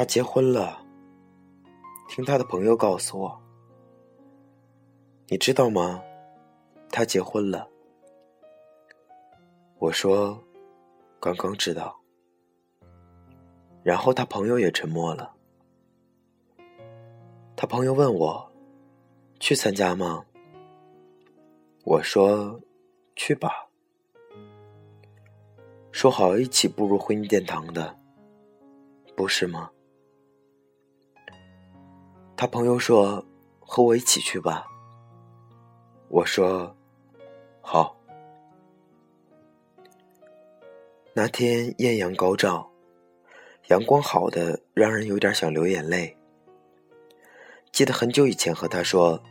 他结婚了，听他的朋友告诉我。你知道吗？他结婚了。我说，刚刚知道。然后他朋友也沉默了。他朋友问我，去参加吗？我说，去吧。说好一起步入婚姻殿堂的，不是吗？他朋友说，和我一起去吧。我说，好。那天艳阳高照，阳光好的让人有点想流眼泪。记得很久以前和他说，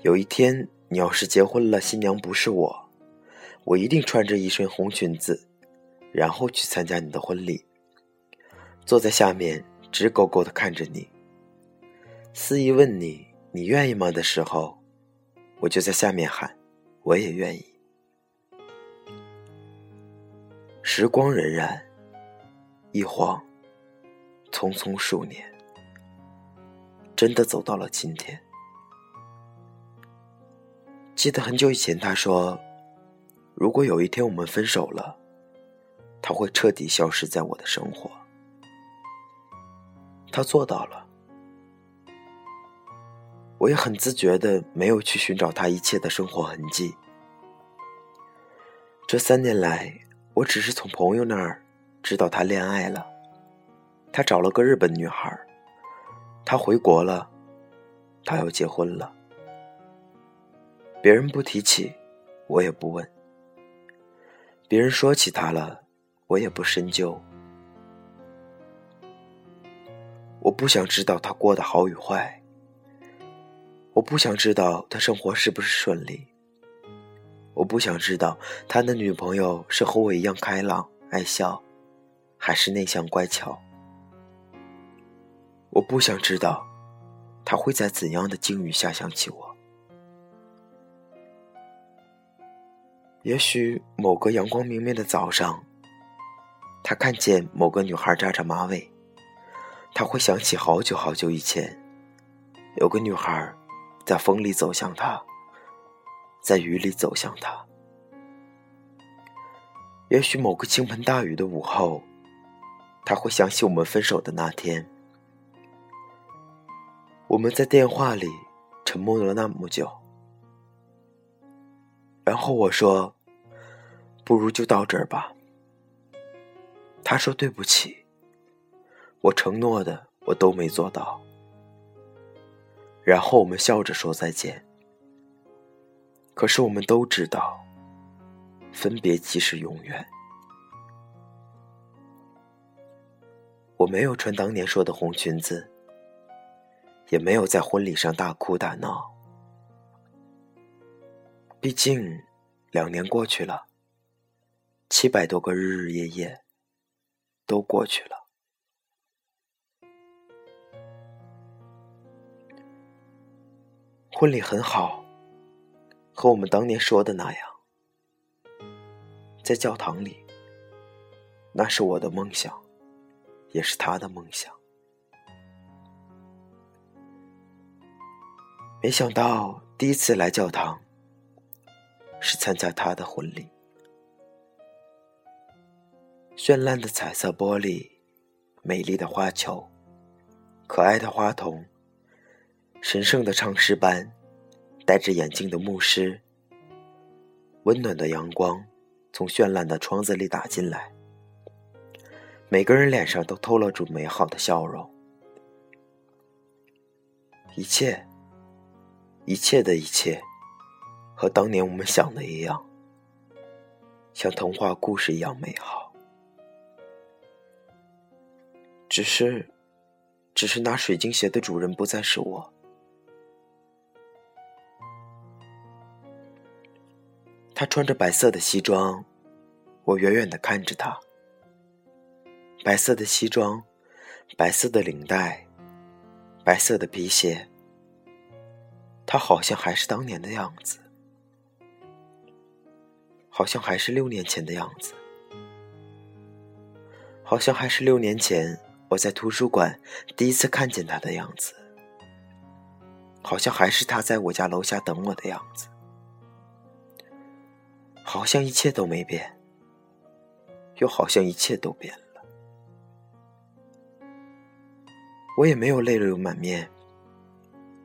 有一天你要是结婚了，新娘不是我，我一定穿着一身红裙子，然后去参加你的婚礼，坐在下面直勾勾的看着你。司仪问你你愿意吗的时候。我就在下面喊，我也愿意。时光荏苒，一晃，匆匆数年，真的走到了今天。记得很久以前，他说：“如果有一天我们分手了，他会彻底消失在我的生活。”他做到了。我也很自觉的没有去寻找他一切的生活痕迹。这三年来，我只是从朋友那儿知道他恋爱了，他找了个日本女孩，他回国了，他要结婚了。别人不提起，我也不问；别人说起他了，我也不深究。我不想知道他过得好与坏。我不想知道他生活是不是顺利。我不想知道他的女朋友是和我一样开朗爱笑，还是内向乖巧。我不想知道他会在怎样的境遇下想起我。也许某个阳光明媚的早上，他看见某个女孩扎着马尾，他会想起好久好久以前，有个女孩。在风里走向他，在雨里走向他。也许某个倾盆大雨的午后，他会想起我们分手的那天。我们在电话里沉默了那么久，然后我说：“不如就到这儿吧。”他说：“对不起，我承诺的我都没做到。”然后我们笑着说再见。可是我们都知道，分别即是永远。我没有穿当年说的红裙子，也没有在婚礼上大哭大闹。毕竟，两年过去了，七百多个日日夜夜，都过去了。婚礼很好，和我们当年说的那样，在教堂里。那是我的梦想，也是他的梦想。没想到第一次来教堂，是参加他的婚礼。绚烂的彩色玻璃，美丽的花球，可爱的花童。神圣的唱诗班，戴着眼镜的牧师。温暖的阳光从绚烂的窗子里打进来，每个人脸上都透露出美好的笑容。一切，一切的一切，和当年我们想的一样，像童话故事一样美好。只是，只是拿水晶鞋的主人不再是我。他穿着白色的西装，我远远的看着他。白色的西装，白色的领带，白色的皮鞋。他好像还是当年的样子，好像还是六年前的样子，好像还是六年前我在图书馆第一次看见他的样子，好像还是他在我家楼下等我的样子，好像一切都没变，又好像一切都变了。我也没有泪流满面，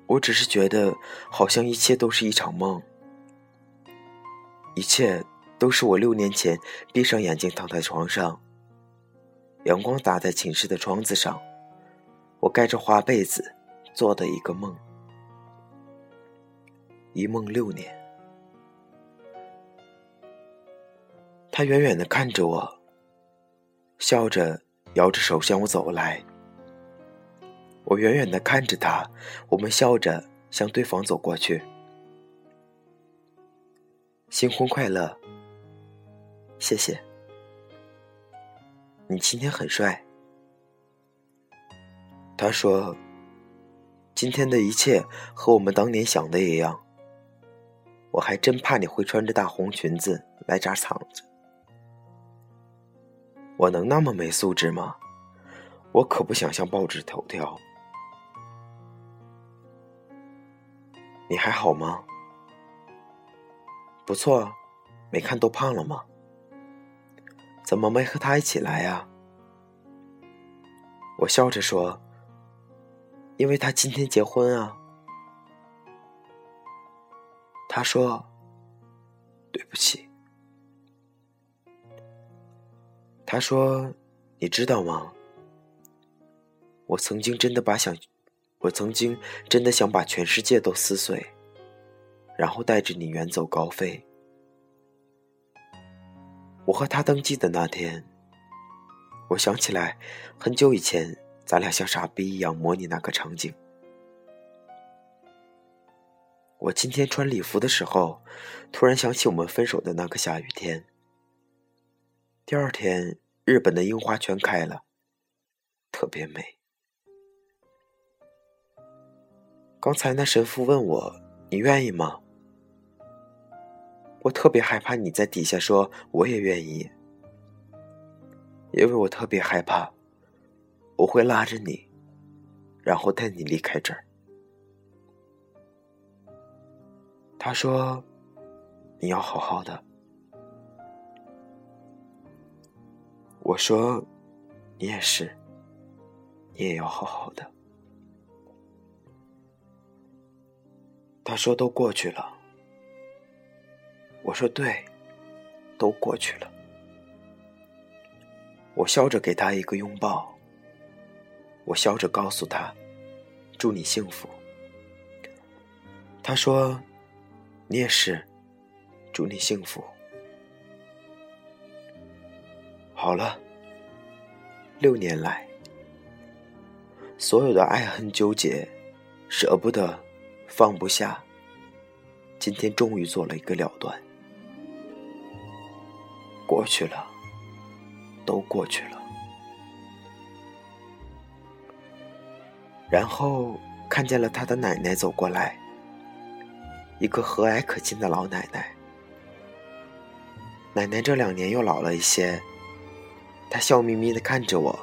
我只是觉得好像一切都是一场梦，一切都是我六年前闭上眼睛躺在床上。阳光打在寝室的窗子上，我盖着花被子做的一个梦，一梦六年。他远远的看着我，笑着摇着手向我走来。我远远的看着他，我们笑着向对方走过去。新婚快乐，谢谢。你今天很帅，他说：“今天的一切和我们当年想的一样。”我还真怕你会穿着大红裙子来这儿藏着。我能那么没素质吗？我可不想上报纸头条。你还好吗？不错，没看都胖了吗？怎么没和他一起来呀？我笑着说：“因为他今天结婚啊。”他说：“对不起。”他说：“你知道吗？我曾经真的把想，我曾经真的想把全世界都撕碎，然后带着你远走高飞。”我和他登记的那天，我想起来很久以前，咱俩像傻逼一样模拟那个场景。我今天穿礼服的时候，突然想起我们分手的那个下雨天。第二天，日本的樱花全开了，特别美。刚才那神父问我：“你愿意吗？”我特别害怕你在底下说我也愿意，因为我特别害怕我会拉着你，然后带你离开这儿。他说你要好好的，我说你也是，你也要好好的。他说都过去了。我说对，都过去了。我笑着给他一个拥抱，我笑着告诉他：“祝你幸福。”他说：“你也是，祝你幸福。”好了，六年来，所有的爱恨纠结、舍不得、放不下，今天终于做了一个了断。过去了，都过去了。然后看见了他的奶奶走过来，一个和蔼可亲的老奶奶。奶奶这两年又老了一些，他笑眯眯的看着我，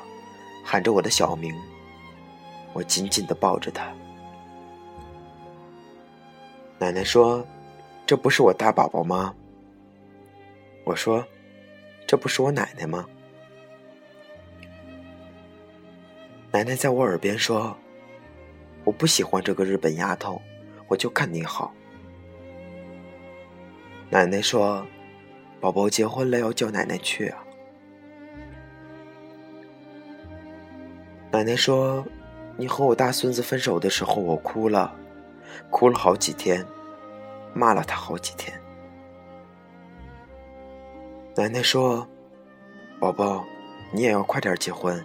喊着我的小名。我紧紧的抱着他。奶奶说：“这不是我大宝宝吗？”我说。这不是我奶奶吗？奶奶在我耳边说：“我不喜欢这个日本丫头，我就看你好。”奶奶说：“宝宝结婚了，要叫奶奶去啊。”奶奶说：“你和我大孙子分手的时候，我哭了，哭了好几天，骂了他好几天。”奶奶说：“宝宝，你也要快点结婚。”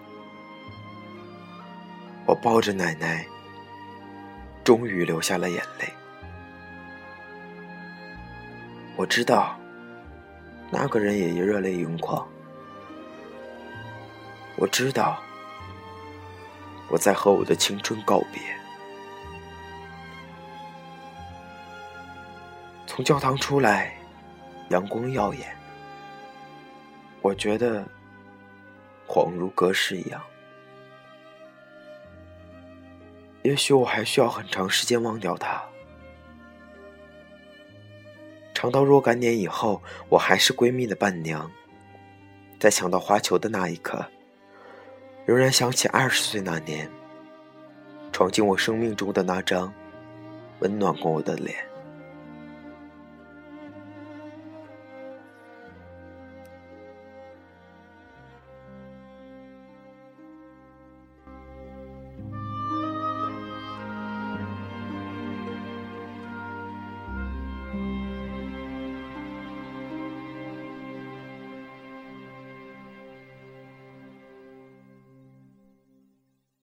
我抱着奶奶，终于流下了眼泪。我知道，那个人也热泪盈眶。我知道，我在和我的青春告别。从教堂出来，阳光耀眼。我觉得恍如隔世一样。也许我还需要很长时间忘掉他。长到若干年以后，我还是闺蜜的伴娘。在抢到花球的那一刻，仍然想起二十岁那年，闯进我生命中的那张温暖过我的脸。